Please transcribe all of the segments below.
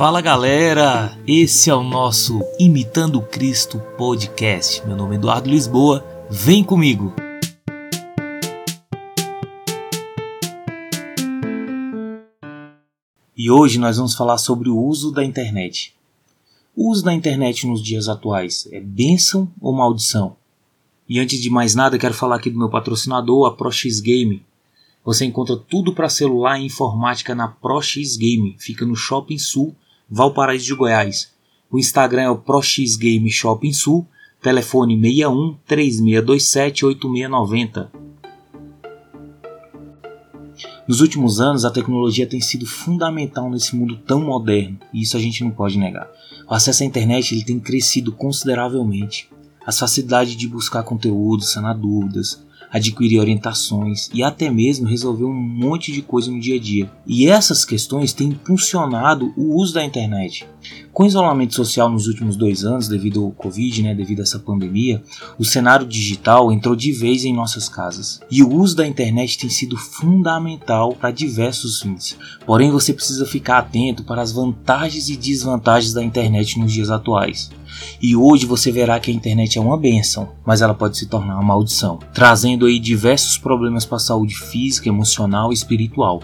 Fala galera, esse é o nosso Imitando Cristo podcast. Meu nome é Eduardo Lisboa, vem comigo! E hoje nós vamos falar sobre o uso da internet. O uso da internet nos dias atuais é bênção ou maldição? E antes de mais nada, quero falar aqui do meu patrocinador, a ProX Game. Você encontra tudo para celular e informática na ProX Game. Fica no Shopping Sul, Valparaíso de Goiás. O Instagram é o ProX Game Shopping Sul. Telefone 61 3627 8690. Nos últimos anos, a tecnologia tem sido fundamental nesse mundo tão moderno, e isso a gente não pode negar. O acesso à internet ele tem crescido consideravelmente. As facilidades de buscar conteúdo, sanar dúvidas, adquirir orientações e até mesmo resolver um monte de coisa no dia a dia. E essas questões têm impulsionado o uso da internet. Com o isolamento social nos últimos dois anos, devido ao Covid, né, devido a essa pandemia, o cenário digital entrou de vez em nossas casas. E o uso da internet tem sido fundamental para diversos fins. Porém, você precisa ficar atento para as vantagens e desvantagens da internet nos dias atuais. E hoje você verá que a internet é uma benção, mas ela pode se tornar uma maldição, trazendo aí diversos problemas para a saúde física, emocional e espiritual.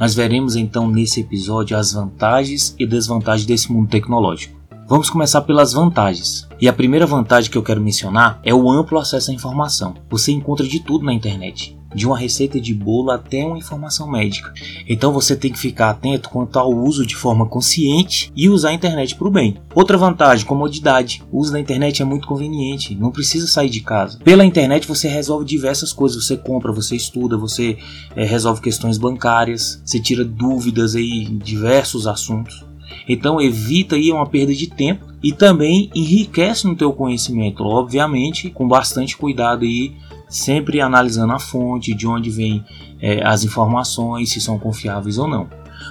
Nós veremos então nesse episódio as vantagens e desvantagens desse mundo tecnológico. Vamos começar pelas vantagens. E a primeira vantagem que eu quero mencionar é o amplo acesso à informação. Você encontra de tudo na internet de uma receita de bolo até uma informação médica. Então você tem que ficar atento quanto ao uso de forma consciente e usar a internet para o bem. Outra vantagem, comodidade. O uso da internet é muito conveniente, não precisa sair de casa. Pela internet você resolve diversas coisas, você compra, você estuda, você é, resolve questões bancárias, você tira dúvidas aí em diversos assuntos. Então evita aí uma perda de tempo e também enriquece no teu conhecimento, obviamente com bastante cuidado aí sempre analisando a fonte, de onde vêm é, as informações, se são confiáveis ou não.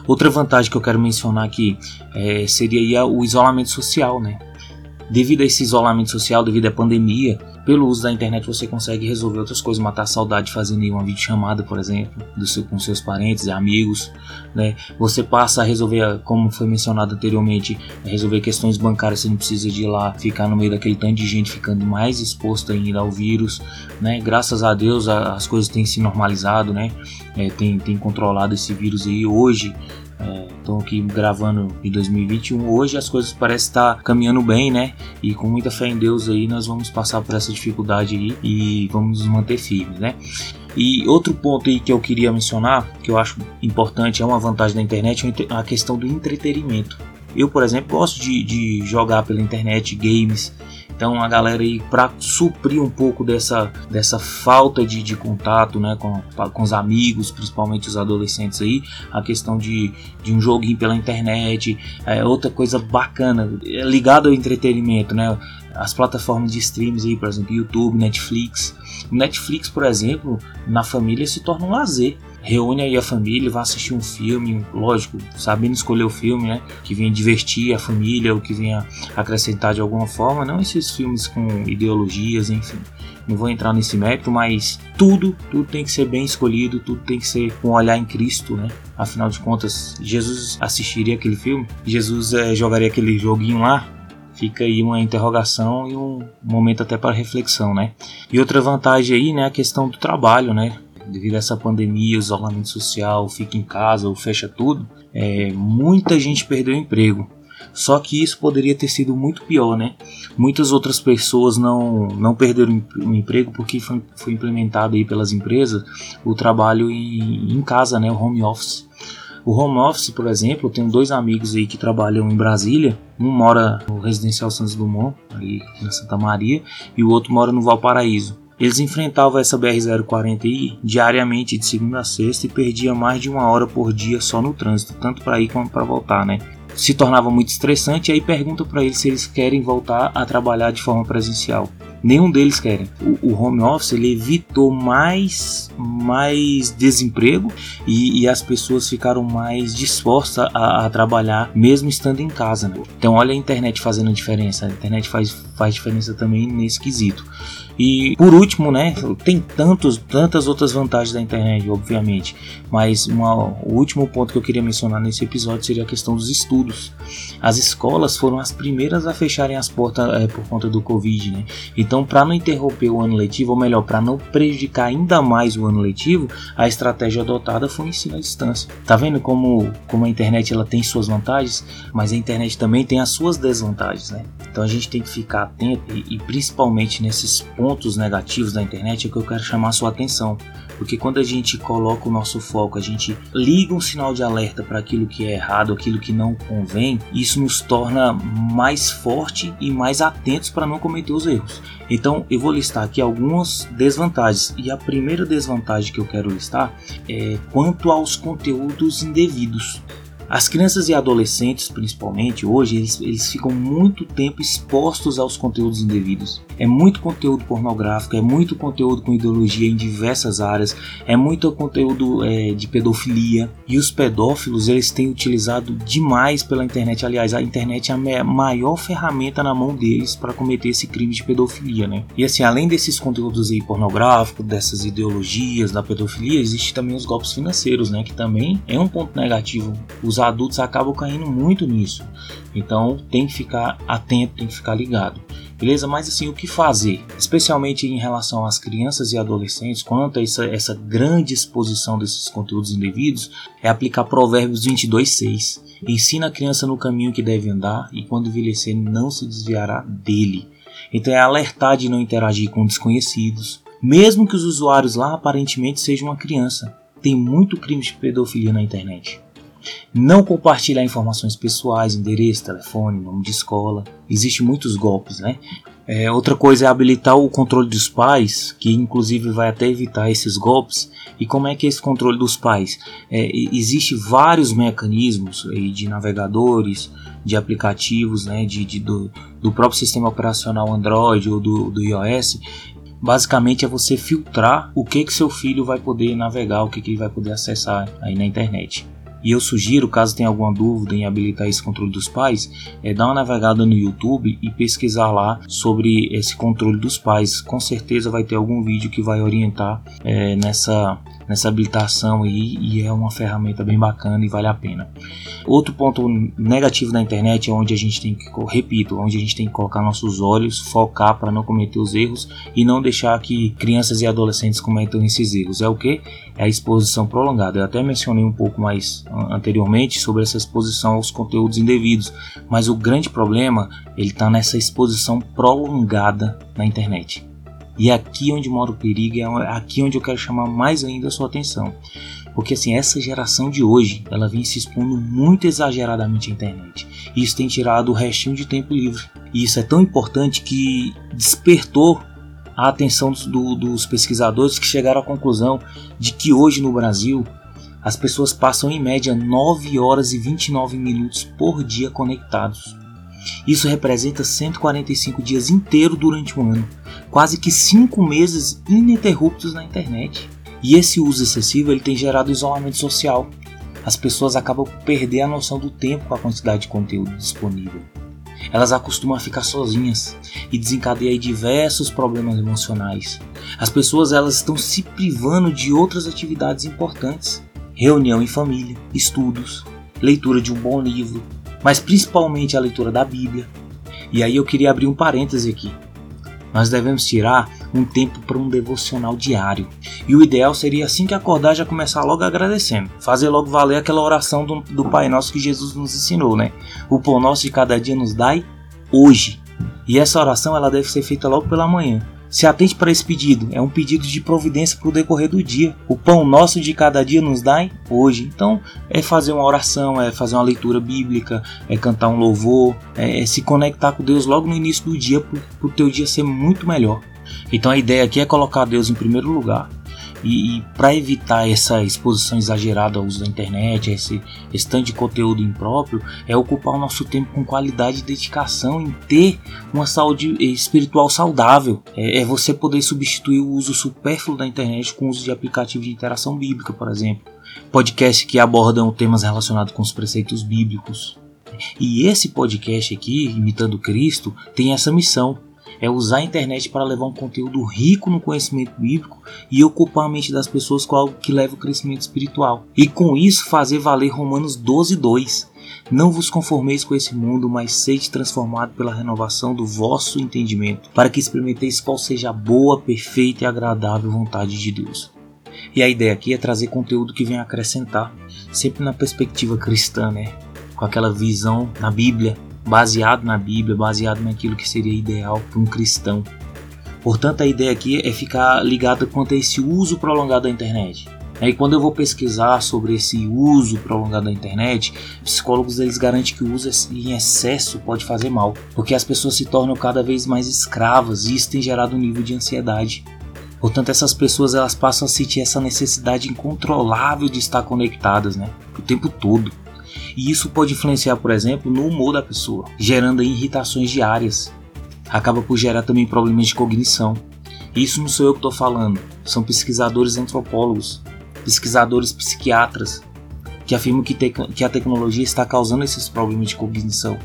Outra vantagem que eu quero mencionar aqui é, seria o isolamento social, né? Devido a esse isolamento social, devido à pandemia, pelo uso da internet você consegue resolver outras coisas, matar a saudade fazendo uma videochamada, por exemplo, do seu, com seus parentes e amigos. Né? Você passa a resolver, como foi mencionado anteriormente, resolver questões bancárias, você não precisa de ir lá ficar no meio daquele tanto de gente ficando mais exposto ainda ao vírus. Né? Graças a Deus a, as coisas têm se normalizado, né? É, tem, tem controlado esse vírus aí. Hoje Estou é, aqui gravando em 2021. Hoje as coisas parecem estar caminhando bem, né? E com muita fé em Deus aí nós vamos passar por essa dificuldade aí e vamos nos manter firmes, né? E outro ponto aí que eu queria mencionar, que eu acho importante, é uma vantagem da internet, é a questão do entretenimento. Eu, por exemplo, gosto de, de jogar pela internet games então a galera aí para suprir um pouco dessa, dessa falta de, de contato né, com, com os amigos, principalmente os adolescentes aí, a questão de, de um joguinho pela internet, é outra coisa bacana, é ligado ao entretenimento, né? As plataformas de streams aí, por exemplo, YouTube, Netflix. O Netflix, por exemplo, na família se torna um lazer reúne aí a família, vai assistir um filme, lógico, sabendo escolher o filme, né? Que venha divertir a família, ou que venha acrescentar de alguma forma, não esses filmes com ideologias, enfim. Não vou entrar nesse método, mas tudo, tudo tem que ser bem escolhido, tudo tem que ser com um olhar em Cristo, né? Afinal de contas, Jesus assistiria aquele filme, Jesus é, jogaria aquele joguinho lá, fica aí uma interrogação e um momento até para reflexão, né? E outra vantagem aí, né, a questão do trabalho, né? devido a essa pandemia, isolamento social, fica em casa ou fecha tudo, é, muita gente perdeu emprego. Só que isso poderia ter sido muito pior, né? Muitas outras pessoas não, não perderam o emprego porque foi, foi implementado aí pelas empresas o trabalho em, em casa, né? O home office. O home office, por exemplo, eu tenho dois amigos aí que trabalham em Brasília. Um mora no Residencial Santos Dumont, ali na Santa Maria, e o outro mora no Valparaíso. Eles enfrentavam essa BR-040 diariamente de segunda a sexta e perdia mais de uma hora por dia só no trânsito, tanto para ir como para voltar, né? Se tornava muito estressante e aí pergunta para eles se eles querem voltar a trabalhar de forma presencial. Nenhum deles querem. O, o home office ele evitou mais, mais desemprego e, e, as pessoas ficaram mais dispostas a, a, trabalhar mesmo estando em casa. Né? Então olha a internet fazendo a diferença. A internet faz, faz diferença também nesse quesito. E por último, né, tem tantos, tantas outras vantagens da internet, obviamente, mas uma, o último ponto que eu queria mencionar nesse episódio seria a questão dos estudos. As escolas foram as primeiras a fecharem as portas é, por conta do Covid, né? Então, para não interromper o ano letivo, ou melhor, para não prejudicar ainda mais o ano letivo, a estratégia adotada foi o ensino à distância. Tá vendo como, como a internet ela tem suas vantagens, mas a internet também tem as suas desvantagens, né? Então a gente tem que ficar atento e, e principalmente nesses pontos negativos da internet é que eu quero chamar sua atenção. Porque quando a gente coloca o nosso foco, a gente liga um sinal de alerta para aquilo que é errado, aquilo que não convém, isso nos torna mais forte e mais atentos para não cometer os erros. Então eu vou listar aqui algumas desvantagens. E a primeira desvantagem que eu quero listar é quanto aos conteúdos indevidos. As crianças e adolescentes, principalmente hoje, eles, eles ficam muito tempo expostos aos conteúdos indevidos. É muito conteúdo pornográfico, é muito conteúdo com ideologia em diversas áreas, é muito conteúdo é, de pedofilia. E os pedófilos eles têm utilizado demais pela internet. Aliás, a internet é a maior ferramenta na mão deles para cometer esse crime de pedofilia, né? E assim, além desses conteúdos aí pornográficos, dessas ideologias da pedofilia, existe também os golpes financeiros, né? Que também é um ponto negativo. Os adultos acabam caindo muito nisso. Então tem que ficar atento, tem que ficar ligado. Beleza? Mas assim, o que fazer? Especialmente em relação às crianças e adolescentes, quanto a essa, essa grande exposição desses conteúdos indevidos, é aplicar Provérbios 22,6. Ensina a criança no caminho que deve andar e quando envelhecer não se desviará dele. Então é alertar de não interagir com desconhecidos, mesmo que os usuários lá aparentemente sejam uma criança. Tem muito crime de pedofilia na internet. Não compartilhar informações pessoais, endereço, telefone, nome de escola. Existem muitos golpes, né? É, outra coisa é habilitar o controle dos pais, que inclusive vai até evitar esses golpes. E como é que é esse controle dos pais? É, Existem vários mecanismos de navegadores, de aplicativos, né, de, de do, do, próprio sistema operacional Android ou do, do iOS. Basicamente é você filtrar o que que seu filho vai poder navegar, o que, que ele vai poder acessar aí na internet. E eu sugiro, caso tenha alguma dúvida em habilitar esse controle dos pais, é dar uma navegada no YouTube e pesquisar lá sobre esse controle dos pais. Com certeza vai ter algum vídeo que vai orientar é, nessa nessa habilitação aí e é uma ferramenta bem bacana e vale a pena. Outro ponto negativo da internet é onde a gente tem que, repito, onde a gente tem que colocar nossos olhos, focar para não cometer os erros e não deixar que crianças e adolescentes cometam esses erros. É o que? A exposição prolongada. Eu até mencionei um pouco mais anteriormente sobre essa exposição aos conteúdos indevidos, mas o grande problema ele está nessa exposição prolongada na internet. E é aqui onde mora o perigo, é aqui onde eu quero chamar mais ainda a sua atenção. Porque assim, essa geração de hoje, ela vem se expondo muito exageradamente à internet. E isso tem tirado o restinho de tempo livre. E isso é tão importante que despertou a atenção do, dos pesquisadores que chegaram à conclusão de que hoje no Brasil as pessoas passam em média 9 horas e 29 minutos por dia conectados. Isso representa 145 dias inteiros durante o ano, quase que 5 meses ininterruptos na internet. E esse uso excessivo ele tem gerado isolamento social. As pessoas acabam por perder a noção do tempo com a quantidade de conteúdo disponível. Elas acostumam a ficar sozinhas e desencadeia diversos problemas emocionais. As pessoas elas estão se privando de outras atividades importantes, reunião em família, estudos, leitura de um bom livro, mas principalmente a leitura da Bíblia. E aí eu queria abrir um parêntese aqui. Nós devemos tirar um tempo para um devocional diário. E o ideal seria assim que acordar já começar logo agradecendo. Fazer logo valer aquela oração do, do Pai Nosso que Jesus nos ensinou, né? O pão nosso de cada dia nos dai hoje. E essa oração ela deve ser feita logo pela manhã. Se atente para esse pedido, é um pedido de providência para o decorrer do dia. O pão nosso de cada dia nos dai hoje. Então, é fazer uma oração, é fazer uma leitura bíblica, é cantar um louvor, é, é se conectar com Deus logo no início do dia para o teu dia ser muito melhor. Então, a ideia aqui é colocar Deus em primeiro lugar. E, e para evitar essa exposição exagerada ao uso da internet, esse, esse de conteúdo impróprio, é ocupar o nosso tempo com qualidade e dedicação em ter uma saúde espiritual saudável. É, é você poder substituir o uso supérfluo da internet com o uso de aplicativos de interação bíblica, por exemplo. Podcasts que abordam temas relacionados com os preceitos bíblicos. E esse podcast aqui, Imitando Cristo, tem essa missão é usar a internet para levar um conteúdo rico no conhecimento bíblico e ocupar a mente das pessoas com algo que leva o crescimento espiritual. E com isso fazer valer Romanos 12, 2. Não vos conformeis com esse mundo, mas sede transformado pela renovação do vosso entendimento, para que experimenteis qual seja a boa, perfeita e agradável vontade de Deus. E a ideia aqui é trazer conteúdo que venha acrescentar, sempre na perspectiva cristã, né? Com aquela visão na Bíblia, baseado na Bíblia, baseado naquilo que seria ideal para um cristão. Portanto, a ideia aqui é ficar ligado quanto a esse uso prolongado da internet. E quando eu vou pesquisar sobre esse uso prolongado da internet, psicólogos eles garantem que o uso em excesso pode fazer mal, porque as pessoas se tornam cada vez mais escravas e isso tem gerado um nível de ansiedade. Portanto, essas pessoas elas passam a sentir essa necessidade incontrolável de estar conectadas, né, o tempo todo. E isso pode influenciar, por exemplo, no humor da pessoa, gerando irritações diárias. Acaba por gerar também problemas de cognição. Isso não sou eu que estou falando, são pesquisadores antropólogos, pesquisadores psiquiatras, que afirmam que, que a tecnologia está causando esses problemas de cognição.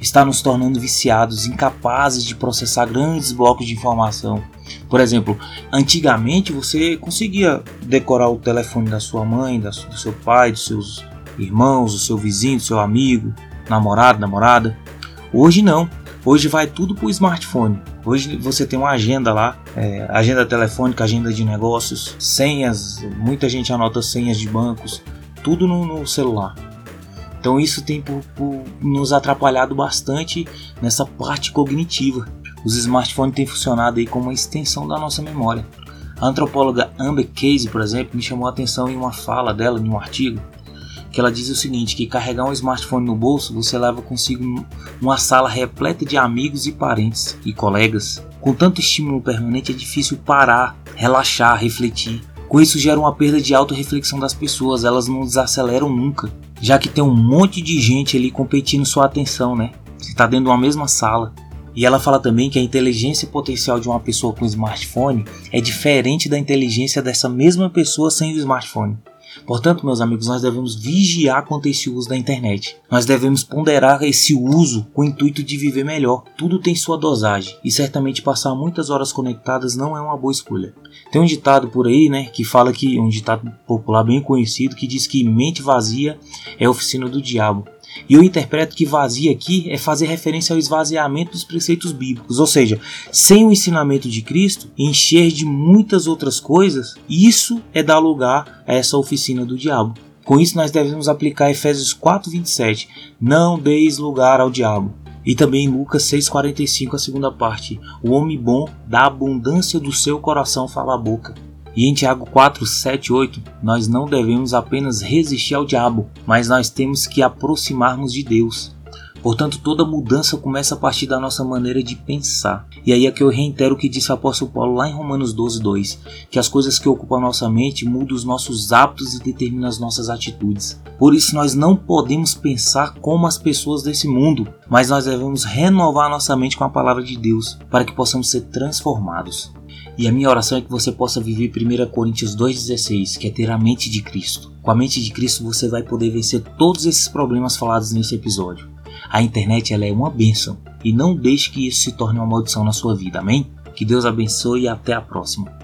Está nos tornando viciados, incapazes de processar grandes blocos de informação. Por exemplo, antigamente você conseguia decorar o telefone da sua mãe, do seu pai, dos seus irmãos, do seu vizinho, do seu amigo, namorado, namorada. Hoje não. Hoje vai tudo para o smartphone. Hoje você tem uma agenda lá, é, agenda telefônica, agenda de negócios, senhas, muita gente anota senhas de bancos, tudo no, no celular. Então isso tem por, por nos atrapalhado bastante nessa parte cognitiva. Os smartphones têm funcionado aí como uma extensão da nossa memória. A antropóloga Amber Case, por exemplo, me chamou a atenção em uma fala dela, em um artigo, que ela diz o seguinte, que carregar um smartphone no bolso, você leva consigo uma sala repleta de amigos e parentes e colegas. Com tanto estímulo permanente é difícil parar, relaxar, refletir. Com isso gera uma perda de auto-reflexão das pessoas, elas não desaceleram nunca, já que tem um monte de gente ali competindo sua atenção, né? Você está dentro de uma mesma sala. E ela fala também que a inteligência potencial de uma pessoa com smartphone é diferente da inteligência dessa mesma pessoa sem o smartphone. Portanto, meus amigos, nós devemos vigiar quanto esse uso da internet. Nós devemos ponderar esse uso com o intuito de viver melhor. Tudo tem sua dosagem e certamente passar muitas horas conectadas não é uma boa escolha. Tem um ditado por aí, né, que fala que um ditado popular bem conhecido que diz que mente vazia é oficina do diabo. E eu interpreto que vazia aqui é fazer referência ao esvaziamento dos preceitos bíblicos, ou seja, sem o ensinamento de Cristo, encher de muitas outras coisas, isso é dar lugar a essa oficina do diabo. Com isso, nós devemos aplicar Efésios 4:27, não deis lugar ao diabo. E também Lucas 6,45, a segunda parte: O homem bom, da abundância do seu coração, fala a boca. E em Tiago 4, 7, 8, nós não devemos apenas resistir ao diabo, mas nós temos que aproximarmos de Deus. Portanto, toda mudança começa a partir da nossa maneira de pensar. E aí é que eu reitero o que disse o apóstolo Paulo lá em Romanos 12, 2, que as coisas que ocupam nossa mente mudam os nossos hábitos e determinam as nossas atitudes. Por isso nós não podemos pensar como as pessoas desse mundo, mas nós devemos renovar nossa mente com a palavra de Deus, para que possamos ser transformados. E a minha oração é que você possa viver 1 Coríntios 2,16, que é ter a mente de Cristo. Com a mente de Cristo você vai poder vencer todos esses problemas falados nesse episódio. A internet ela é uma bênção e não deixe que isso se torne uma maldição na sua vida, amém? Que Deus abençoe e até a próxima.